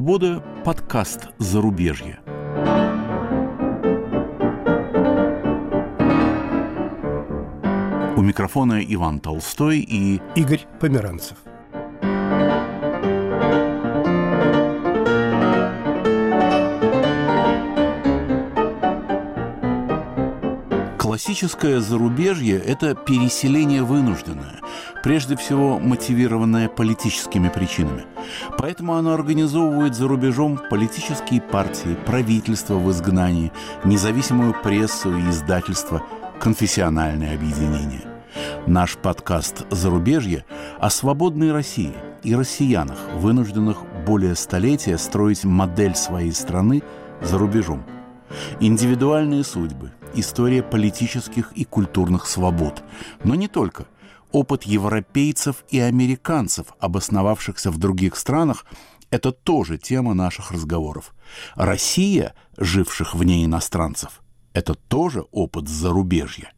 свобода» подкаст «Зарубежье». У микрофона Иван Толстой и Игорь Померанцев. Классическое зарубежье – это переселение вынужденное, прежде всего мотивированное политическими причинами. Поэтому оно организовывает за рубежом политические партии, правительства в изгнании, независимую прессу и издательство, конфессиональные объединения. Наш подкаст «Зарубежье» о свободной России и россиянах, вынужденных более столетия строить модель своей страны за рубежом. Индивидуальные судьбы – история политических и культурных свобод. Но не только. Опыт европейцев и американцев, обосновавшихся в других странах, это тоже тема наших разговоров. Россия, живших вне иностранцев, это тоже опыт зарубежья.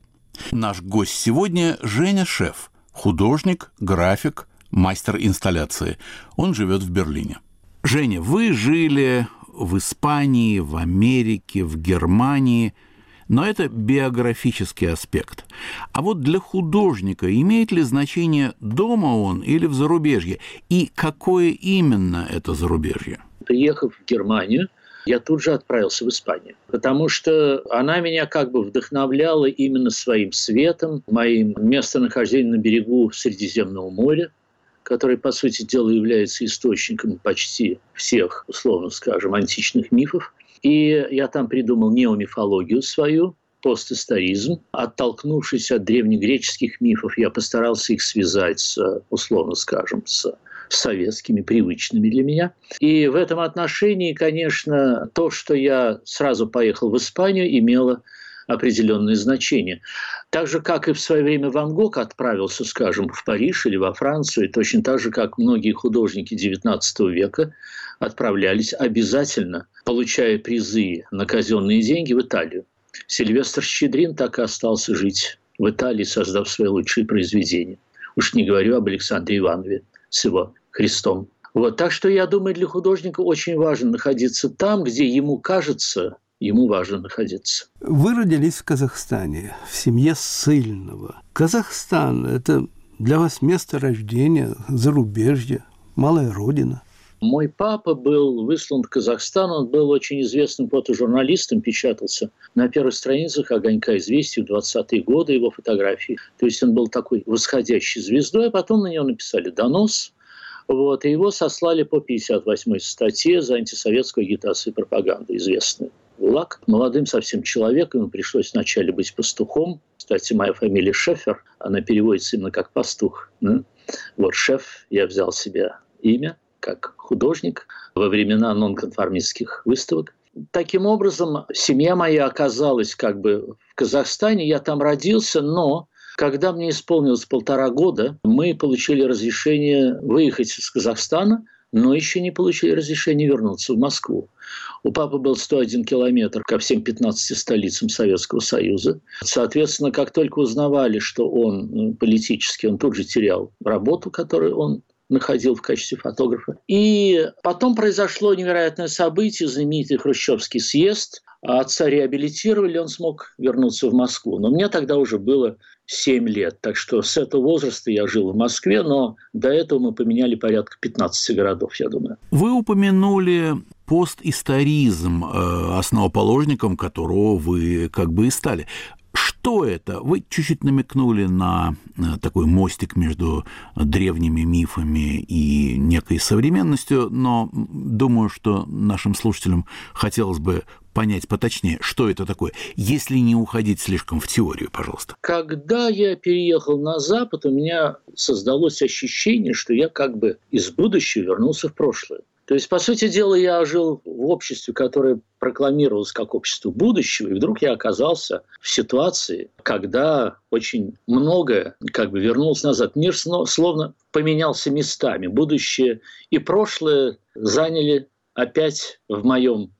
Наш гость сегодня Женя Шеф, художник, график, мастер инсталляции. Он живет в Берлине. Женя, вы жили в Испании, в Америке, в Германии – но это биографический аспект. А вот для художника имеет ли значение дома он или в зарубежье? И какое именно это зарубежье? Приехав в Германию, я тут же отправился в Испанию, потому что она меня как бы вдохновляла именно своим светом, моим местонахождением на берегу Средиземного моря, который, по сути дела, является источником почти всех, условно скажем, античных мифов. И я там придумал неомифологию свою, постисторизм. Оттолкнувшись от древнегреческих мифов, я постарался их связать с, условно скажем, с советскими, привычными для меня. И в этом отношении, конечно, то, что я сразу поехал в Испанию, имело определенное значение. Так же, как и в свое время Ван Гог отправился, скажем, в Париж или во Францию, точно так же, как многие художники XIX века отправлялись обязательно, получая призы на казенные деньги в Италию. Сильвестр Щедрин так и остался жить в Италии, создав свои лучшие произведения. Уж не говорю об Александре Иванове с его Христом. Вот, так что я думаю, для художника очень важно находиться там, где ему кажется, ему важно находиться. Вы родились в Казахстане, в семье сильного. Казахстан – это для вас место рождения, зарубежье, малая родина – мой папа был выслан в Казахстан, он был очень известным фотожурналистом, печатался на первых страницах «Огонька известий» в 20-е годы его фотографии. То есть он был такой восходящей звездой, а потом на него написали донос, вот, и его сослали по 58-й статье за антисоветскую агитацию и пропаганду, известную. ГУЛАГ. Молодым совсем человеком пришлось вначале быть пастухом. Кстати, моя фамилия Шефер, она переводится именно как пастух. Вот шеф, я взял себе имя, как художник во времена нонконформистских выставок. Таким образом, семья моя оказалась как бы в Казахстане, я там родился, но когда мне исполнилось полтора года, мы получили разрешение выехать из Казахстана, но еще не получили разрешение вернуться в Москву. У папы был 101 километр ко всем 15 столицам Советского Союза. Соответственно, как только узнавали, что он ну, политически, он тут же терял работу, которую он находил в качестве фотографа. И потом произошло невероятное событие, знаменитый Хрущевский съезд. Отца реабилитировали, он смог вернуться в Москву. Но мне тогда уже было 7 лет. Так что с этого возраста я жил в Москве, но до этого мы поменяли порядка 15 городов, я думаю. Вы упомянули постисторизм, э, основоположником которого вы как бы и стали. Что это? Вы чуть-чуть намекнули на такой мостик между древними мифами и некой современностью, но думаю, что нашим слушателям хотелось бы понять поточнее, что это такое, если не уходить слишком в теорию, пожалуйста. Когда я переехал на Запад, у меня создалось ощущение, что я как бы из будущего вернулся в прошлое. То есть, по сути дела, я жил в обществе, которое прокламировалось как общество будущего, и вдруг я оказался в ситуации, когда очень многое как бы вернулось назад. Мир словно поменялся местами. Будущее и прошлое заняли опять в моем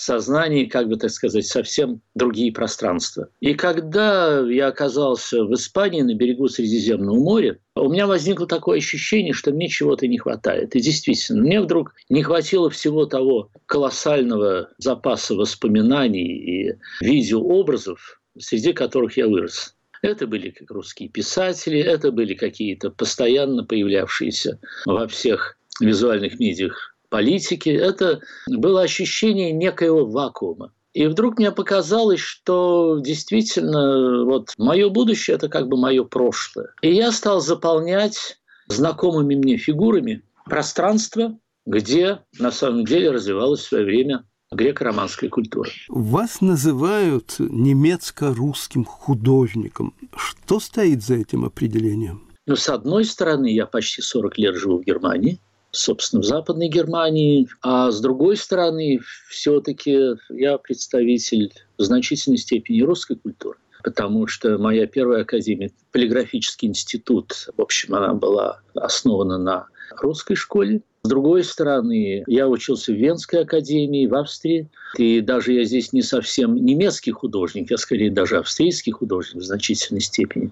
сознании, как бы так сказать, совсем другие пространства. И когда я оказался в Испании на берегу Средиземного моря, у меня возникло такое ощущение, что мне чего-то не хватает. И действительно, мне вдруг не хватило всего того колоссального запаса воспоминаний и видеообразов, среди которых я вырос. Это были русские писатели, это были какие-то постоянно появлявшиеся во всех визуальных медиах политики. Это было ощущение некоего вакуума. И вдруг мне показалось, что действительно вот мое будущее – это как бы мое прошлое. И я стал заполнять знакомыми мне фигурами пространство, где на самом деле развивалась в свое время греко-романская культура. Вас называют немецко-русским художником. Что стоит за этим определением? Ну, с одной стороны, я почти 40 лет живу в Германии, собственно, в Западной Германии, а с другой стороны, все-таки я представитель в значительной степени русской культуры потому что моя первая академия, полиграфический институт, в общем, она была основана на русской школе. С другой стороны, я учился в Венской академии, в Австрии. И даже я здесь не совсем немецкий художник, я скорее даже австрийский художник в значительной степени.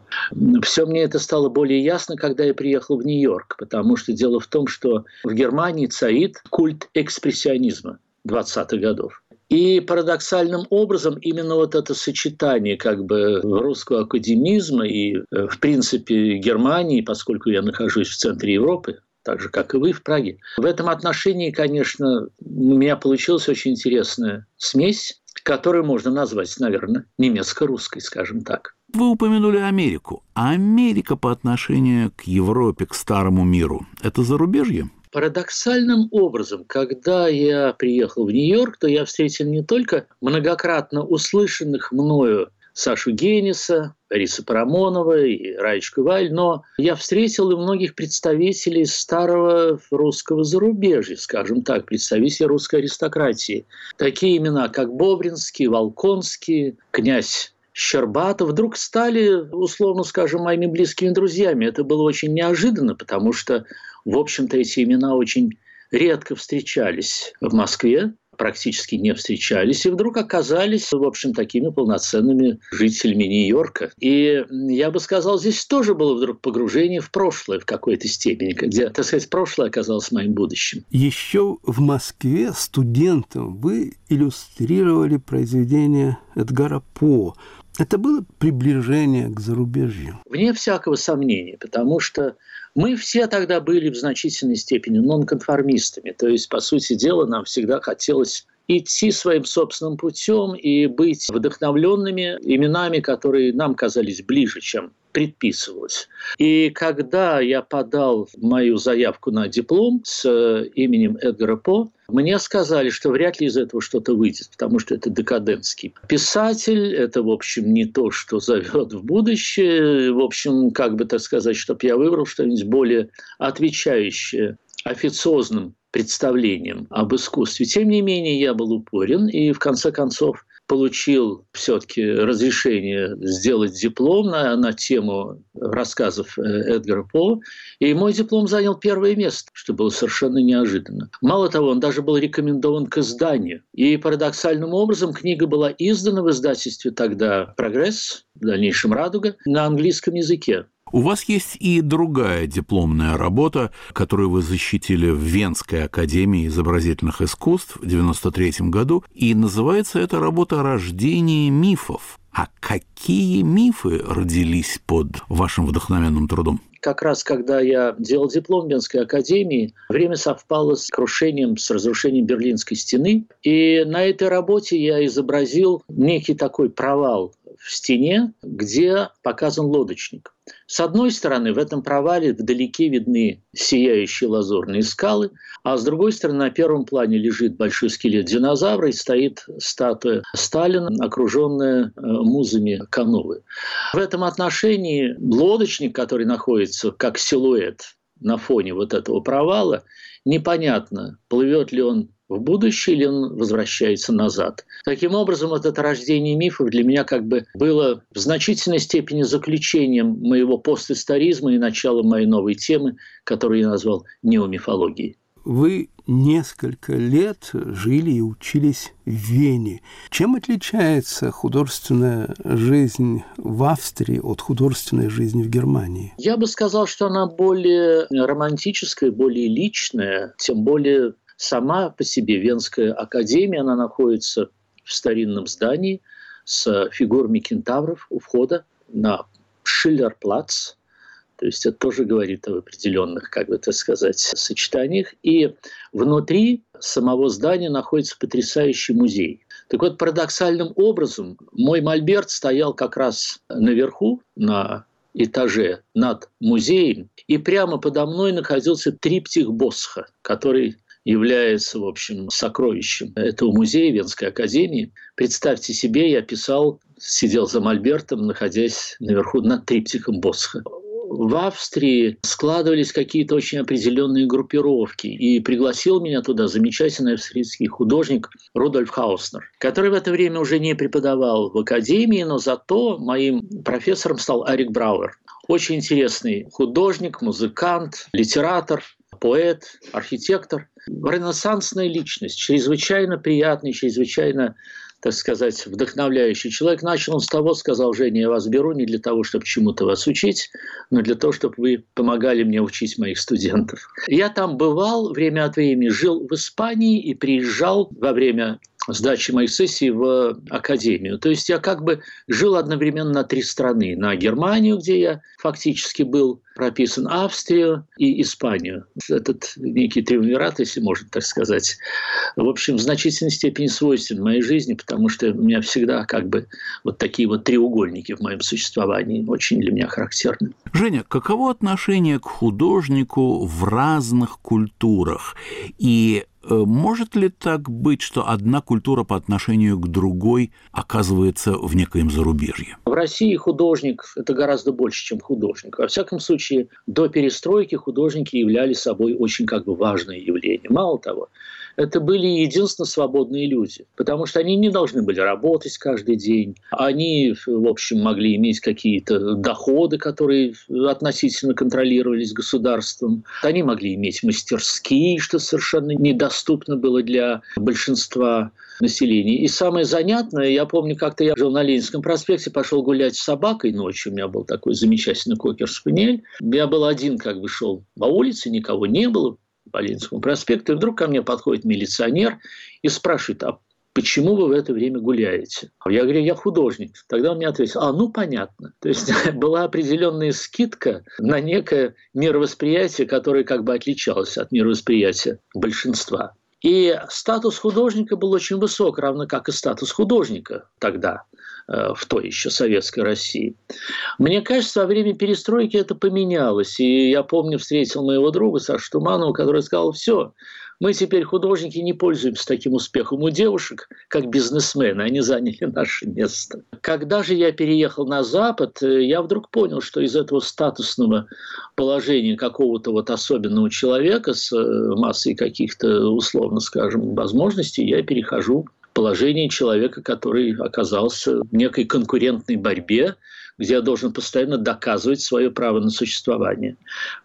Все мне это стало более ясно, когда я приехал в Нью-Йорк, потому что дело в том, что в Германии царит культ экспрессионизма 20-х годов. И парадоксальным образом именно вот это сочетание как бы русского академизма и, э, в принципе, Германии, поскольку я нахожусь в центре Европы, так же, как и вы в Праге. В этом отношении, конечно, у меня получилась очень интересная смесь, которую можно назвать, наверное, немецко-русской, скажем так. Вы упомянули Америку. А Америка по отношению к Европе, к старому миру – это зарубежье? Парадоксальным образом, когда я приехал в Нью-Йорк, то я встретил не только многократно услышанных мною Сашу Гениса, Бориса Парамонова и Раечку Валь, но я встретил и многих представителей старого русского зарубежья, скажем так, представителей русской аристократии. Такие имена, как Бобринский, Волконский, князь Щербатов вдруг стали, условно скажем, моими близкими друзьями. Это было очень неожиданно, потому что, в общем-то, эти имена очень редко встречались в Москве практически не встречались, и вдруг оказались, в общем, такими полноценными жителями Нью-Йорка. И я бы сказал, здесь тоже было вдруг погружение в прошлое в какой-то степени, где, так сказать, прошлое оказалось моим будущим. Еще в Москве студентом вы иллюстрировали произведение Эдгара По. Это было приближение к зарубежью? Вне всякого сомнения, потому что мы все тогда были в значительной степени нонконформистами. То есть, по сути дела, нам всегда хотелось идти своим собственным путем и быть вдохновленными именами, которые нам казались ближе, чем предписывалось. И когда я подал мою заявку на диплом с э, именем Эдгара По, мне сказали, что вряд ли из этого что-то выйдет, потому что это декадентский писатель, это, в общем, не то, что зовет в будущее. В общем, как бы так сказать, чтобы я выбрал что-нибудь более отвечающее официозным представлением об искусстве. Тем не менее, я был упорен, и в конце концов получил все-таки разрешение сделать диплом на, на тему рассказов э, Эдгара По, и мой диплом занял первое место, что было совершенно неожиданно. Мало того, он даже был рекомендован к изданию. И парадоксальным образом книга была издана в издательстве тогда «Прогресс», в дальнейшем «Радуга», на английском языке. У вас есть и другая дипломная работа, которую вы защитили в Венской академии изобразительных искусств в 1993 году, и называется эта работа «Рождение мифов». А какие мифы родились под вашим вдохновенным трудом? как раз когда я делал диплом Венской академии, время совпало с крушением, с разрушением Берлинской стены. И на этой работе я изобразил некий такой провал в стене, где показан лодочник. С одной стороны, в этом провале вдалеке видны сияющие лазурные скалы, а с другой стороны, на первом плане лежит большой скелет динозавра и стоит статуя Сталина, окруженная э, музами кановы. В этом отношении лодочник, который находится как силуэт на фоне вот этого провала, непонятно, плывет ли он в будущее или он возвращается назад. Таким образом, это рождение мифов для меня как бы было в значительной степени заключением моего постисторизма и началом моей новой темы, которую я назвал неомифологией. вы несколько лет жили и учились в Вене. Чем отличается художественная жизнь в Австрии от художественной жизни в Германии? Я бы сказал, что она более романтическая, более личная, тем более сама по себе Венская академия, она находится в старинном здании с фигурами кентавров у входа на Шиллерплац, то есть это тоже говорит об определенных, как бы так сказать, сочетаниях. И внутри самого здания находится потрясающий музей. Так вот, парадоксальным образом мой мольберт стоял как раз наверху, на этаже над музеем, и прямо подо мной находился триптих Босха, который является, в общем, сокровищем этого музея Венской академии. Представьте себе, я писал, сидел за мольбертом, находясь наверху над триптихом Босха в Австрии складывались какие-то очень определенные группировки. И пригласил меня туда замечательный австрийский художник Рудольф Хауснер, который в это время уже не преподавал в академии, но зато моим профессором стал Арик Брауэр. Очень интересный художник, музыкант, литератор, поэт, архитектор. Ренессансная личность, чрезвычайно приятный, чрезвычайно так сказать, вдохновляющий человек. Начал он с того, сказал, Женя, я вас беру не для того, чтобы чему-то вас учить, но для того, чтобы вы помогали мне учить моих студентов. Я там бывал время от времени, жил в Испании и приезжал во время сдачи моих сессий в академию. То есть я как бы жил одновременно на три страны. На Германию, где я фактически был прописан, Австрию и Испанию. Этот некий триумвират, если можно так сказать, в общем, в значительной степени свойствен моей жизни, потому что у меня всегда как бы вот такие вот треугольники в моем существовании очень для меня характерны. Женя, каково отношение к художнику в разных культурах? И может ли так быть, что одна культура по отношению к другой оказывается в некоем зарубежье? В России художник – это гораздо больше, чем художник. Во всяком случае, до перестройки художники являли собой очень как бы важное явление. Мало того, это были единственно свободные люди, потому что они не должны были работать каждый день. Они, в общем, могли иметь какие-то доходы, которые относительно контролировались государством. Они могли иметь мастерские, что совершенно недоступно было для большинства населения. И самое занятное, я помню, как-то я жил на Ленинском проспекте, пошел гулять с собакой ночью, у меня был такой замечательный кокер-спаниель. Я был один, как бы шел по улице, никого не было, по Ленинскому проспекту, и вдруг ко мне подходит милиционер и спрашивает, а почему вы в это время гуляете? Я говорю, я художник. Тогда он мне ответил, а, ну, понятно. То есть была определенная скидка на некое мировосприятие, которое как бы отличалось от мировосприятия большинства. И статус художника был очень высок, равно как и статус художника тогда – в той еще советской России. Мне кажется, во время перестройки это поменялось. И я помню, встретил моего друга Сашу Туманова, который сказал, все, мы теперь, художники, не пользуемся таким успехом у девушек, как бизнесмены. Они заняли наше место. Когда же я переехал на Запад, э, я вдруг понял, что из этого статусного положения какого-то вот особенного человека с э, массой каких-то, условно скажем, возможностей, я перехожу положение человека, который оказался в некой конкурентной борьбе где я должен постоянно доказывать свое право на существование.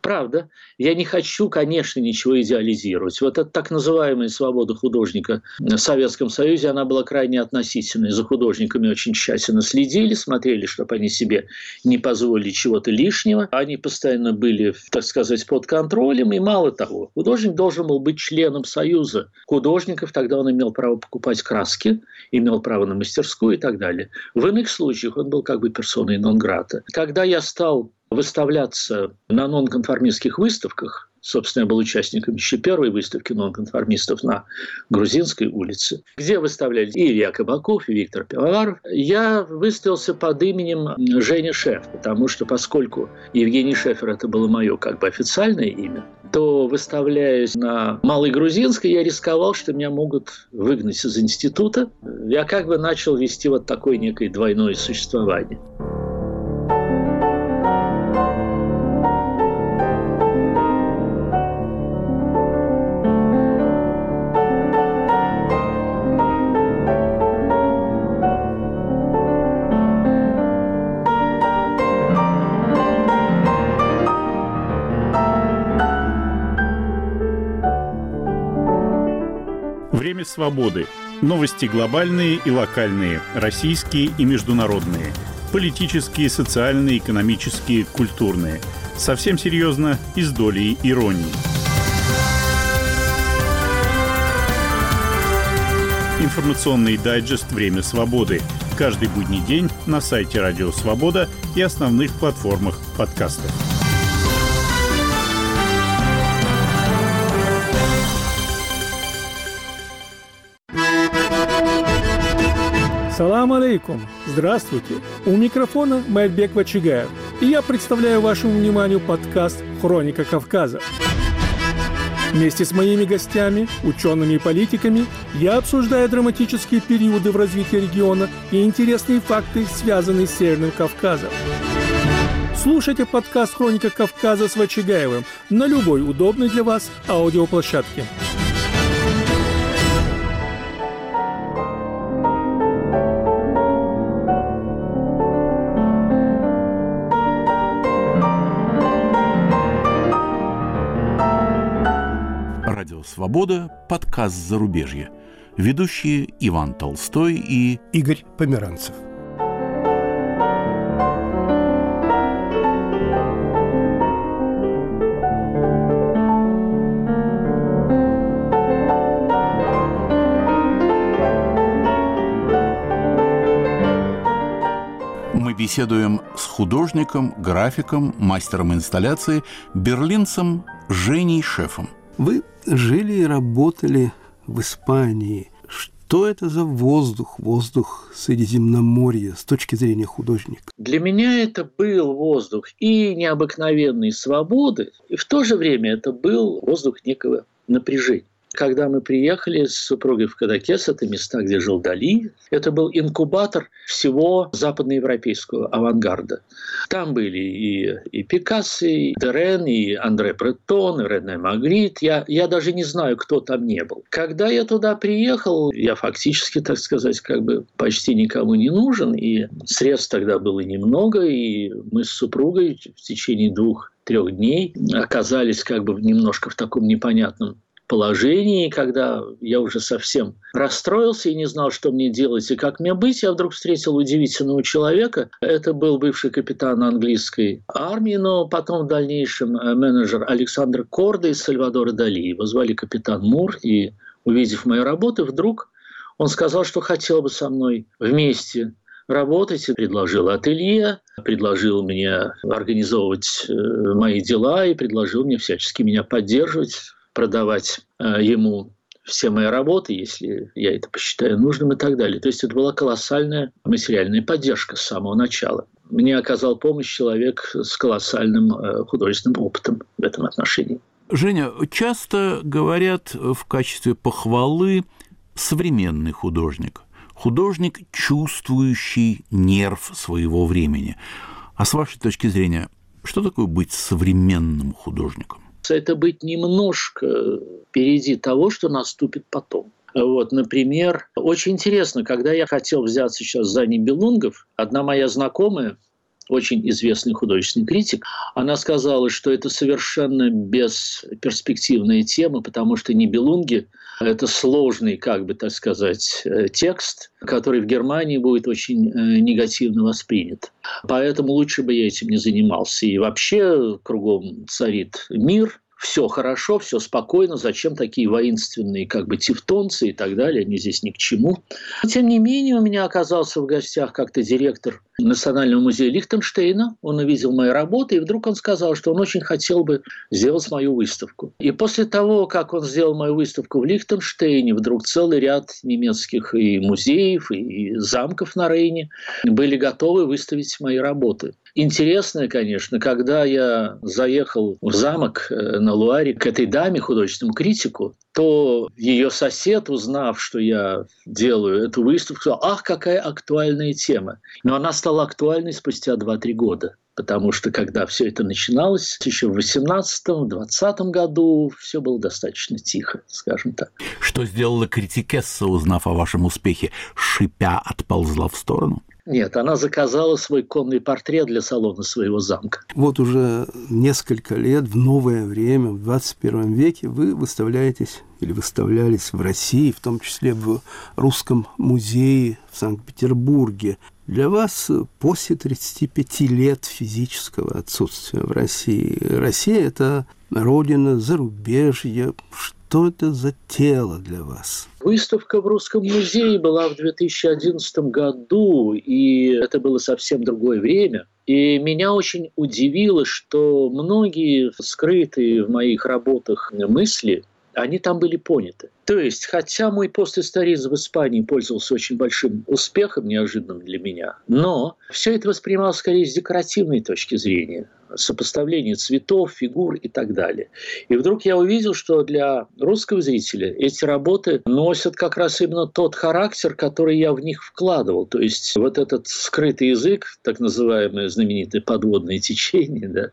Правда, я не хочу, конечно, ничего идеализировать. Вот эта так называемая свобода художника в Советском Союзе, она была крайне относительной. За художниками очень тщательно следили, смотрели, чтобы они себе не позволили чего-то лишнего. Они постоянно были, так сказать, под контролем. И мало того, художник должен был быть членом Союза художников. Тогда он имел право покупать краски, имел право на мастерскую и так далее. В иных случаях он был как бы персоной Нонграта. Когда я стал выставляться на нонконформистских выставках, собственно, я был участником еще первой выставки нонконформистов на Грузинской улице, где выставлялись Илья Кабаков, и Виктор Пивоваров, я выставился под именем Женя Шеф, потому что поскольку Евгений Шефер – это было мое как бы официальное имя, то, выставляясь на Малой Грузинской, я рисковал, что меня могут выгнать из института. Я как бы начал вести вот такое некое двойное существование. Свободы. Новости глобальные и локальные, российские и международные. Политические, социальные, экономические, культурные. Совсем серьезно и с долей иронии. Информационный дайджест «Время свободы». Каждый будний день на сайте Радио Свобода и основных платформах подкастов. Салам алейкум! Здравствуйте! У микрофона Майбек Вачигаев, и я представляю вашему вниманию подкаст «Хроника Кавказа». Вместе с моими гостями, учеными и политиками, я обсуждаю драматические периоды в развитии региона и интересные факты, связанные с Северным Кавказом. Слушайте подкаст «Хроника Кавказа» с Вачигаевым на любой удобной для вас аудиоплощадке. «Свобода» – подкаст «Зарубежье». Ведущие Иван Толстой и Игорь Померанцев. Мы беседуем с художником, графиком, мастером инсталляции, берлинцем Женей Шефом. Вы жили и работали в Испании. Что это за воздух, воздух Средиземноморья с точки зрения художника? Для меня это был воздух и необыкновенной свободы, и в то же время это был воздух некого напряжения. Когда мы приехали с супругой в Кадакес, это места, где жил Дали, это был инкубатор всего западноевропейского авангарда. Там были и, и Пикассо, и Дерен, и Андре Бретон, и Рене Магрит. Я, я даже не знаю, кто там не был. Когда я туда приехал, я фактически, так сказать, как бы почти никому не нужен, и средств тогда было немного, и мы с супругой в течение двух трех дней оказались как бы немножко в таком непонятном положении, когда я уже совсем расстроился и не знал, что мне делать и как мне быть, я вдруг встретил удивительного человека. Это был бывший капитан английской армии, но потом в дальнейшем э, менеджер Александр Корда из Сальвадора Дали. Его звали капитан Мур, и увидев мои работы, вдруг он сказал, что хотел бы со мной вместе работать, и предложил ателье, предложил мне организовывать э, мои дела и предложил мне всячески меня поддерживать продавать э, ему все мои работы, если я это посчитаю нужным и так далее. То есть это была колоссальная материальная поддержка с самого начала. Мне оказал помощь человек с колоссальным э, художественным опытом в этом отношении. Женя, часто говорят в качестве похвалы современный художник. Художник, чувствующий нерв своего времени. А с вашей точки зрения, что такое быть современным художником? Это быть немножко впереди того, что наступит потом. Вот, например, очень интересно, когда я хотел взяться сейчас за Нибелунгов, одна моя знакомая, очень известный художественный критик, она сказала, что это совершенно бесперспективная тема, потому что Нибелунги – это сложный, как бы так сказать, э, текст, который в Германии будет очень э, негативно воспринят. Поэтому лучше бы я этим не занимался. И вообще кругом царит мир, все хорошо, все спокойно, зачем такие воинственные как бы тевтонцы и так далее, они здесь ни к чему. Тем не менее, у меня оказался в гостях как-то директор Национального музея Лихтенштейна. Он увидел мои работы, и вдруг он сказал, что он очень хотел бы сделать мою выставку. И после того, как он сделал мою выставку в Лихтенштейне, вдруг целый ряд немецких и музеев, и замков на Рейне были готовы выставить мои работы. Интересное, конечно, когда я заехал в замок э, на Луаре к этой даме, художественному критику, то ее сосед, узнав, что я делаю эту выставку, сказал, ах, какая актуальная тема. Но она стала актуальной спустя 2-3 года. Потому что когда все это начиналось, еще в 18-20 году все было достаточно тихо, скажем так. Что сделала критикесса, узнав о вашем успехе? Шипя отползла в сторону? Нет, она заказала свой конный портрет для салона своего замка. Вот уже несколько лет, в новое время, в 21 веке, вы выставляетесь или выставлялись в России, в том числе в Русском музее в Санкт-Петербурге. Для вас после 35 лет физического отсутствия в России, Россия – это родина зарубежья, что это за тело для вас? Выставка в Русском музее была в 2011 году, и это было совсем другое время. И меня очень удивило, что многие скрытые в моих работах мысли, они там были поняты. То есть, хотя мой постисторизм в Испании пользовался очень большим успехом, неожиданным для меня, но все это воспринималось скорее с декоративной точки зрения сопоставление цветов, фигур и так далее. И вдруг я увидел, что для русского зрителя эти работы носят как раз именно тот характер, который я в них вкладывал. То есть вот этот скрытый язык, так называемое знаменитое подводное течение, да,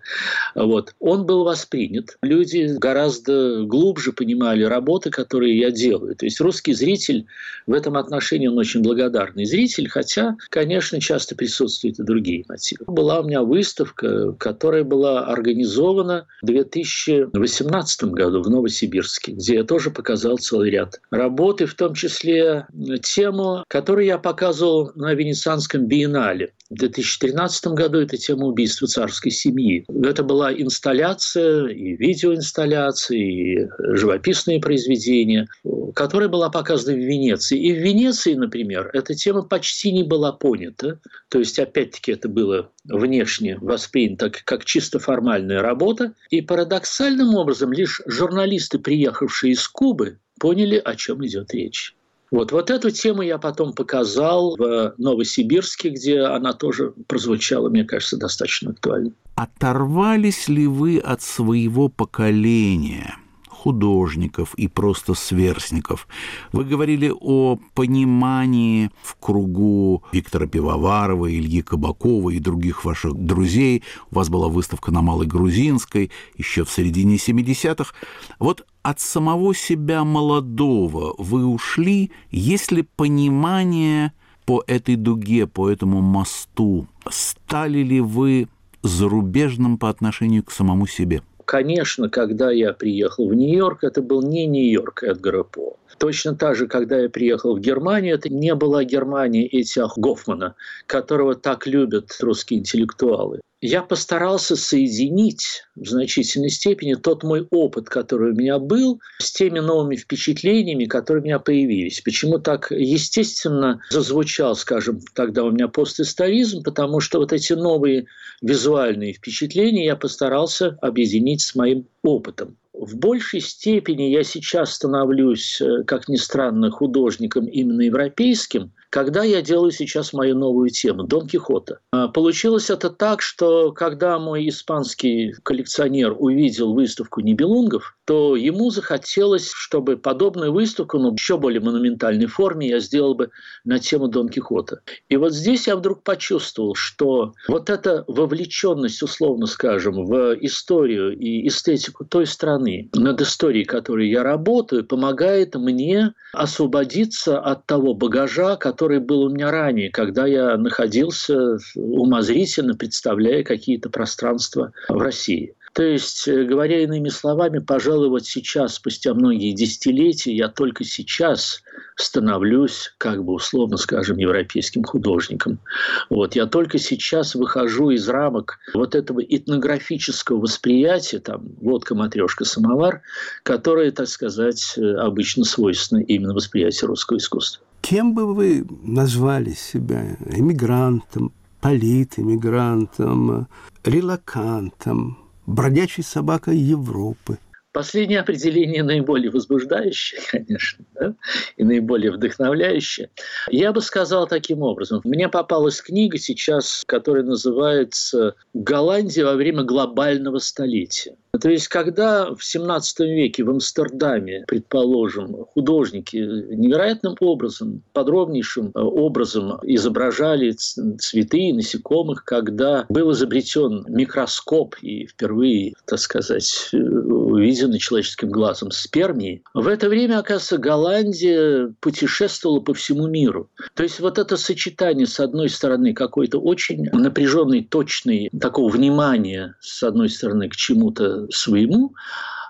вот, он был воспринят. Люди гораздо глубже понимали работы, которые я делаю. То есть русский зритель в этом отношении он очень благодарный зритель, хотя, конечно, часто присутствуют и другие мотивы. Была у меня выставка, которая которая была организована в 2018 году в Новосибирске, где я тоже показал целый ряд работы, в том числе тему, которую я показывал на Венецианском биеннале. В 2013 году это тема убийства царской семьи. Это была инсталляция, и видеоинсталляция, и живописные произведения, которая была показана в Венеции. И в Венеции, например, эта тема почти не была понята. То есть, опять-таки, это было внешне воспринято как чисто формальная работа. И парадоксальным образом лишь журналисты, приехавшие из Кубы, поняли, о чем идет речь. Вот, вот эту тему я потом показал в Новосибирске, где она тоже прозвучала, мне кажется, достаточно актуально. Оторвались ли вы от своего поколения – художников и просто сверстников. Вы говорили о понимании в кругу Виктора Пивоварова, Ильи Кабакова и других ваших друзей. У вас была выставка на Малой Грузинской еще в середине 70-х. Вот от самого себя молодого вы ушли, есть ли понимание по этой дуге, по этому мосту? Стали ли вы зарубежным по отношению к самому себе? Конечно, когда я приехал в Нью-Йорк, это был не Нью-Йорк Эдгара По. Точно так же, когда я приехал в Германию, это не была Германия Этиах Гофмана, которого так любят русские интеллектуалы я постарался соединить в значительной степени тот мой опыт, который у меня был, с теми новыми впечатлениями, которые у меня появились. Почему так естественно зазвучал, скажем, тогда у меня постисторизм, потому что вот эти новые визуальные впечатления я постарался объединить с моим опытом. В большей степени я сейчас становлюсь, э, как ни странно, художником именно европейским, когда я делаю сейчас мою новую тему Дон Кихота. А, получилось это так, что когда мой испанский коллекционер увидел выставку Нибелунгов, то ему захотелось, чтобы подобную выставку, но в еще более монументальной форме я сделал бы на тему Дон Кихота. И вот здесь я вдруг почувствовал, что вот эта вовлеченность, условно скажем, в историю и эстетику той страны, над историей, которой я работаю, помогает мне освободиться от того багажа, который был у меня ранее, когда я находился умозрительно, представляя какие-то пространства в России. То есть, э, говоря иными словами, пожалуй, вот сейчас, спустя многие десятилетия, я только сейчас становлюсь, как бы условно скажем, европейским художником. Вот, я только сейчас выхожу из рамок вот этого этнографического восприятия, там, водка, матрешка, самовар, которое, так сказать, э, обычно свойственно именно восприятию русского искусства. Кем бы вы назвали себя? Эмигрантом, политэмигрантом, релакантом, бродячей собакой Европы. Последнее определение наиболее возбуждающее, конечно, да? и наиболее вдохновляющее. Я бы сказал таким образом. Мне попалась книга сейчас, которая называется «Голландия во время глобального столетия». То есть, когда в 17 веке в Амстердаме, предположим, художники невероятным образом, подробнейшим э, образом изображали цветы и насекомых, когда был изобретен микроскоп и впервые, так сказать, э, увидены человеческим глазом спермии, в это время, оказывается, Голландия путешествовала по всему миру. То есть вот это сочетание, с одной стороны, какой-то очень напряженный, точный, такого внимания, с одной стороны, к чему-то своему,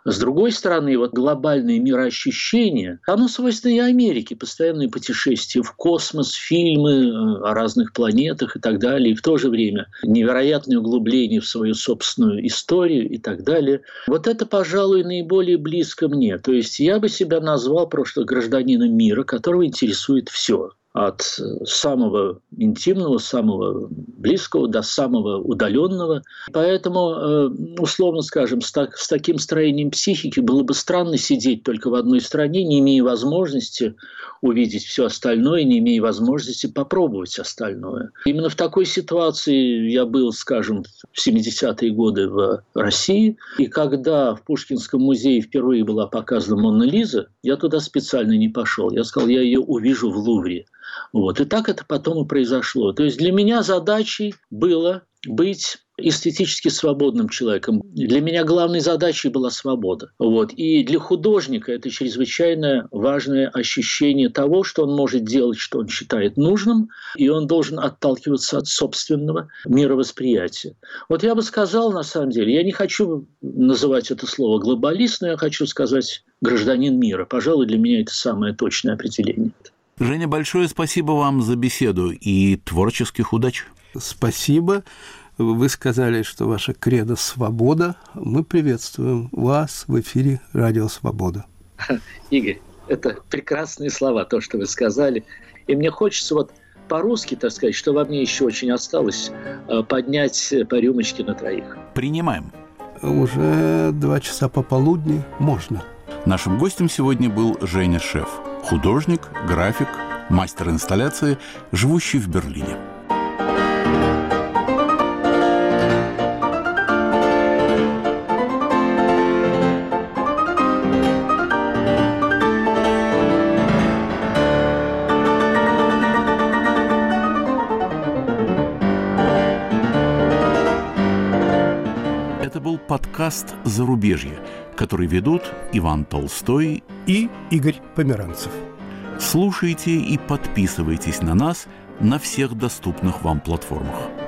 с другой стороны, вот глобальное мироощущение, оно свойственно и Америке. Постоянные путешествия в космос, фильмы э, о разных планетах и так далее. И в то же время невероятное углубление в свою собственную историю и так далее. Вот это, пожалуй, наиболее близко мне. То есть я бы себя назвал просто гражданином мира, которого интересует все от самого интимного, самого близкого до самого удаленного. Поэтому, э, условно скажем, с, так, с таким строением психики было бы странно сидеть только в одной стране, не имея возможности увидеть все остальное, не имея возможности попробовать остальное. Именно в такой ситуации я был, скажем, в 70-е годы в России, и когда в Пушкинском музее впервые была показана Монна Лиза, я туда специально не пошел. Я сказал, я ее увижу в Лувре. Вот. И так это потом и произошло. То есть для меня задачей было быть эстетически свободным человеком. Для меня главной задачей была свобода. Вот. И для художника это чрезвычайно важное ощущение того, что он может делать, что он считает нужным, и он должен отталкиваться от собственного мировосприятия. Вот я бы сказал, на самом деле, я не хочу называть это слово глобалист, но я хочу сказать гражданин мира. Пожалуй, для меня это самое точное определение. Женя, большое спасибо вам за беседу и творческих удач. Спасибо. Вы сказали, что ваша кредо – свобода. Мы приветствуем вас в эфире «Радио Свобода». Игорь, это прекрасные слова, то, что вы сказали. И мне хочется вот по-русски, так сказать, что во мне еще очень осталось, э, поднять по рюмочке на троих. Принимаем. Уже два часа пополудни можно. Нашим гостем сегодня был Женя Шеф – художник, график, мастер инсталляции, живущий в Берлине. Подкаст «Зарубежье», который ведут Иван Толстой и Игорь Померанцев. Слушайте и подписывайтесь на нас на всех доступных вам платформах.